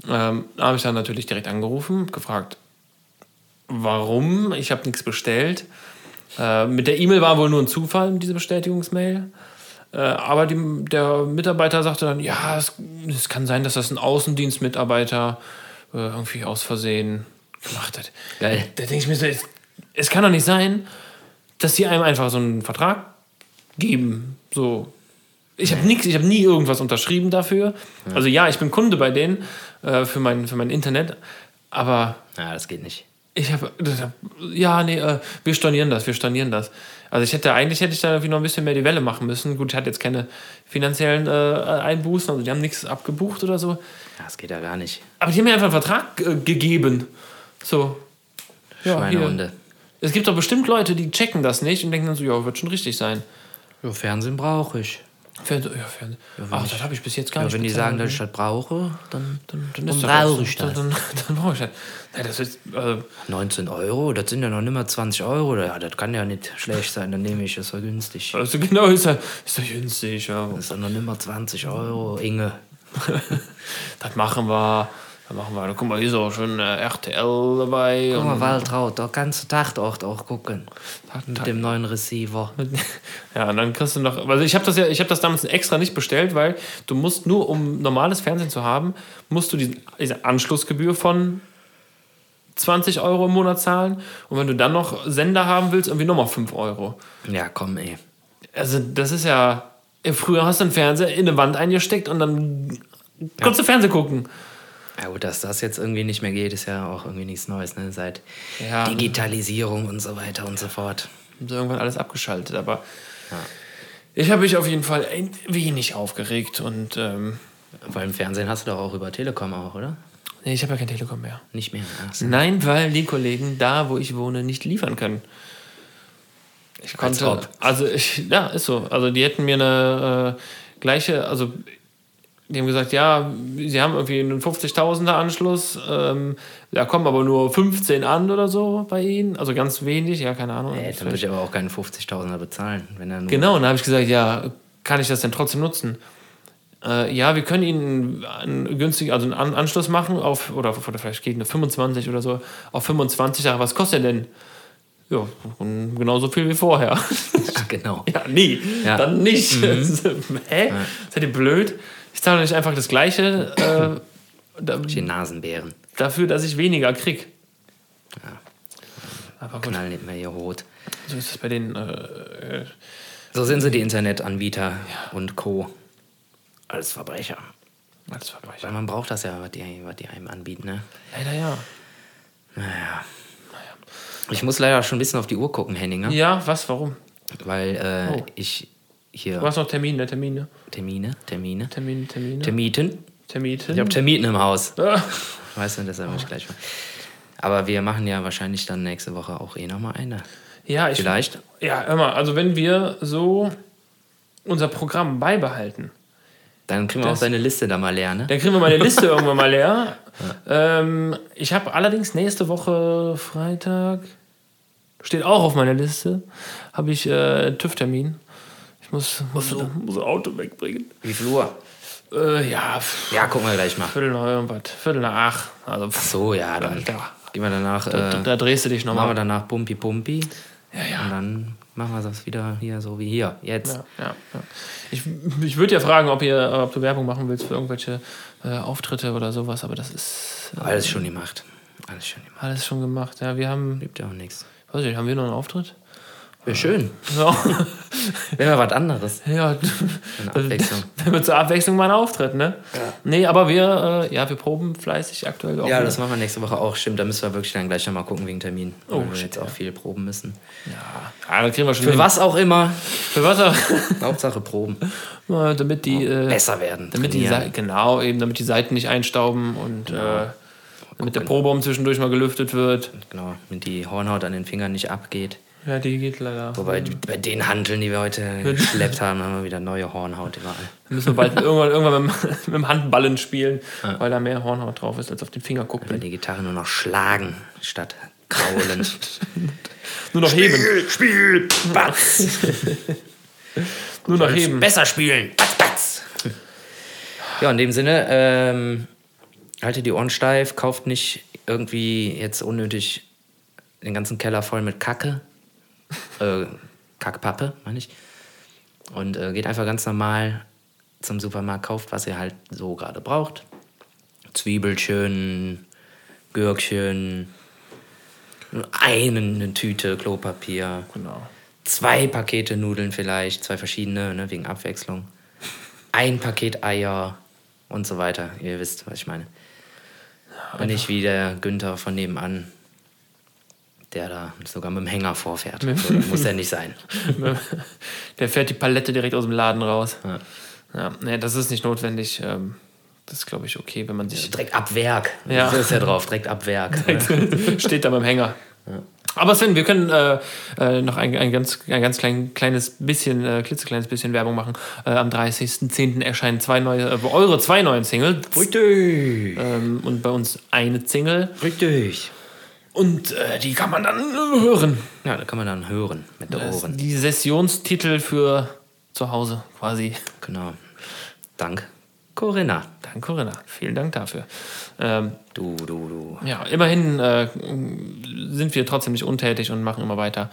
Ähm, da habe ich dann natürlich direkt angerufen, gefragt, warum? Ich habe nichts bestellt. Äh, mit der E-Mail war wohl nur ein Zufall, diese Bestätigungsmail. Äh, aber die, der Mitarbeiter sagte dann, ja, es, es kann sein, dass das ein Außendienstmitarbeiter äh, irgendwie aus Versehen gemacht hat. Geil. Da denke ich mir so, es, es kann doch nicht sein, dass sie einem einfach so einen Vertrag geben. So. Ich habe nichts, ich habe nie irgendwas unterschrieben dafür. Also ja, ich bin Kunde bei denen äh, für, mein, für mein Internet, aber Ja, das geht nicht. ich habe, ja, nee, äh, wir stornieren das, wir stornieren das. Also ich hätte, eigentlich hätte ich da irgendwie noch ein bisschen mehr die Welle machen müssen. Gut, ich hatte jetzt keine finanziellen äh, Einbußen, also die haben nichts abgebucht oder so. Ja, das geht ja gar nicht. Aber die haben mir einfach einen Vertrag äh, gegeben. So. Ja, Schweinehunde. Es gibt doch bestimmt Leute, die checken das nicht und denken dann so, ja, wird schon richtig sein. Ja, Fernsehen brauche ich. Fernseh, ja, Fernseh. Ach, das habe ich bis jetzt gar Ja, nicht wenn die sagen, dass ich das brauche, dann, dann, dann dann brauche auch- ich das. Dann, (laughs) dann, brauche ich das. Nein, das ist, äh, 19 Euro, das sind ja noch nicht mal 20 Euro. Ja, das kann ja nicht schlecht sein, dann nehme ich, das war günstig. also genau, ist ja, ist ja günstig. Ja. Das doch noch nicht mal 20 Euro, Inge. (laughs) Das machen wir. Das machen wir. Guck mal, hier ist auch schon äh, RTL dabei. Guck mal, Waltraud, da kannst du Tag auch, auch gucken. Mit dem neuen Receiver. (laughs) Ja, und dann kriegst du noch. Also ich habe das ja, ich habe das damals extra nicht bestellt, weil du musst nur, um normales Fernsehen zu haben, musst du diesen, diese Anschlussgebühr von 20 Euro im Monat zahlen. Und wenn du dann noch Sender haben willst, irgendwie nochmal 5 Euro. Ja, komm, ey. Also das ist ja. Früher hast du einen Fernseher in eine Wand eingesteckt und dann konntest du Fernsehen gucken. Ja gut, dass das jetzt irgendwie nicht mehr geht, ist ja auch irgendwie nichts Neues, ne? Seit Ja. Digitalisierung und so weiter und so fort. Haben sie irgendwann alles abgeschaltet. Aber ich habe mich auf jeden Fall ein wenig aufgeregt und ähm, Weil im Fernsehen hast du doch auch über Telekom auch, oder? nee, ich habe ja kein Telekom mehr. Nicht mehr. So. Nein, weil die Kollegen da, wo ich wohne, nicht liefern können. Ich Als konnte, ob. also ich, ja, ist so. Also die hätten mir eine äh, gleiche, also die haben gesagt, ja, sie haben irgendwie einen 50.000er Anschluss, ähm, da kommen aber nur 15 an oder so bei ihnen, also ganz wenig, ja, keine Ahnung. Äh, dann würde ich aber auch keinen 50.000er bezahlen. Wenn er nur Genau, und dann habe ich gesagt, ja, kann ich das denn trotzdem nutzen? Äh, ja, wir können Ihnen einen günstigen, also einen An Anschluss machen auf, oder, oder vielleicht geht eine 25 oder so, auf 25 Jahre. Was kostet denn? Ja, genauso viel wie vorher. Ach, (laughs) genau. ja, nie. Ja. Dann nicht. (laughs) Hä? Seid ihr blöd? Ich zahle nicht einfach das Gleiche äh, da, Die Nasenbären. dafür, dass ich weniger krieg. Aber gut, Knall nicht mehr hier rot. so ist es bei den. Äh, äh, So sind sie, die Internetanbieter und Co. Als Verbrecher. als Verbrecher. Weil man braucht das ja, was die, was die einem anbieten, ne? Leider ja. Naja. Ich muss leider schon ein bisschen auf die Uhr gucken, Henninger. Ja, was, warum? Weil äh, Oh. ich hier Du hast noch Termine, Termine, Termine, Termine, Termine, Termine. Termiten. Termite. Ich habe Termiten im Haus. Ah. Weißt du, deshalb muss ich gleich mal. Aber wir machen ja wahrscheinlich dann nächste Woche auch eh nochmal eine. Ja, ich, Vielleicht. Ja, hör mal, also wenn wir so unser Programm beibehalten, Dann kriegen wir Das- auch deine Liste da mal leer, ne? dann kriegen wir meine Liste (laughs) irgendwann mal leer. Ähm, ich habe allerdings nächste Woche Freitag, steht auch auf meiner Liste, habe ich äh, TÜV-Termin. Ich muss, muss, muss ein Auto wegbringen. Wie viel Uhr? Äh, ja, Ja, gucken wir gleich mal. Viertel nach irgendwas, Viertel nach acht. Also, So, ja, dann da, gehen wir danach. da, Äh, da drehst du dich machen wir nochmal. danach Pumpi Pumpi. Ja, ja. Und dann machen wir das wieder hier so wie hier. Jetzt. Ja, ja, ja. Ich, ich würde ja fragen, ob, ihr, ob du Werbung machen willst für irgendwelche äh, Auftritte oder sowas, aber das ist äh, Alles schon gemacht. Alles schon gemacht. alles schon gemacht. Ja, wir haben, Gibt ja auch nichts. weiß ich, haben wir noch einen Auftritt? Wäre schön. Ja, Wäre mal was anderes. ja. Wenn wir zur Abwechslung mal einen Auftritt, ne? Nee, aber wir, äh, ja, wir proben fleißig aktuell auch. Ja, wieder. das machen wir nächste Woche auch. Stimmt, da müssen wir wirklich dann gleich nochmal gucken wegen Termin. Oh, weil wir shit, jetzt auch viel proben müssen. ja, dann kriegen wir schon Für hin. was auch immer. Für was auch. (laughs) Hauptsache proben. Ja, damit die, äh, Besser werden. damit die trainieren. Genau, eben, damit die Seiten nicht einstauben und äh, damit der Proberaum zwischendurch mal gelüftet wird. Genau, damit die Hornhaut an den Fingern nicht abgeht. Ja, die geht leider. Wobei die- bei den Hanteln, die wir heute geschleppt haben, haben wir wieder neue Hornhaut überall. Müssen wir bald (laughs) irgendwann, irgendwann mit, dem- (laughs) mit dem Handballen spielen, weil da mehr Hornhaut drauf ist, als auf den Finger guckt. Weil die Gitarre nur noch schlagen statt kraulen. (laughs) Nur noch heben. Spiel, Batz. Nur noch heben. Besser spielen. Batz, batz. Ja, in dem Sinne, ähm, haltet die Ohren steif, kauft nicht irgendwie jetzt unnötig den ganzen Keller voll mit Kacke. Äh, Kackpappe, meine ich. Und äh, geht einfach ganz normal zum Supermarkt, kauft, was ihr halt so gerade braucht. Zwiebelchen, Gürkchen, eine, Tüte Klopapier, Genau. zwei Pakete Nudeln vielleicht, zwei verschiedene, ne, wegen Abwechslung. Ein Paket Eier und so weiter. Ihr wisst, was ich meine. Und nicht wie der Günther von nebenan, der da sogar mit dem Hänger vorfährt. So, muss ja nicht sein. (laughs) Der fährt die Palette direkt aus dem Laden raus. Ja. Ja, nee, das ist nicht notwendig. Ähm, Das ist, glaube ich, okay, wenn man sich. Direkt ab Werk. Ja. So ist ja drauf, direkt ab Werk. (laughs) steht da beim Hänger. Aber Sven, wir können äh, äh, noch ein, ein ganz, ein ganz klein, kleines bisschen, äh, klitzekleines bisschen Werbung machen. Äh, am 30.10. erscheinen zwei neue, äh, eure zwei neuen Singles. Richtig. Ähm, und bei uns eine Single. Richtig. Und äh, die kann man dann hören. Ja, da kann man dann hören mit den Das Ohren. die Sessionstitel für zu Hause quasi. Genau. Dank Corinna. Danke, Corinna. Vielen Dank dafür. Ähm, Du, du, du. ja, immerhin äh, sind wir trotzdem nicht untätig und machen immer weiter.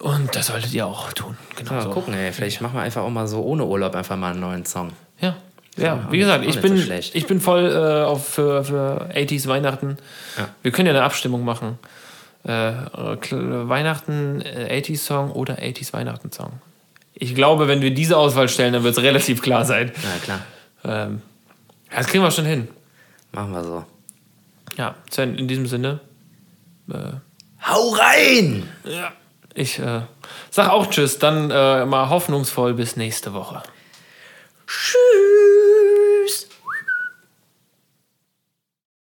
Und das solltet ihr auch tun. Genau Ja, so. gucken, ey. Vielleicht machen wir einfach auch mal so ohne Urlaub einfach mal einen neuen Song. Ja. Ja, wie gesagt, ich bin, so ich bin voll äh, auf für, für 80s Weihnachten. Ja. Wir können ja eine Abstimmung machen. Äh, äh, Weihnachten, äh, 80s Song oder 80s Weihnachten Song. Ich glaube, wenn wir diese Auswahl stellen, dann wird es (laughs) relativ klar sein. Na klar. Ähm, ja, das kriegen wir schon hin. Machen wir so. Ja, Sven, in diesem Sinne. Äh, Hau rein! ja. Ich äh, sag auch Tschüss, dann äh, mal hoffnungsvoll bis nächste Woche. Tschüss.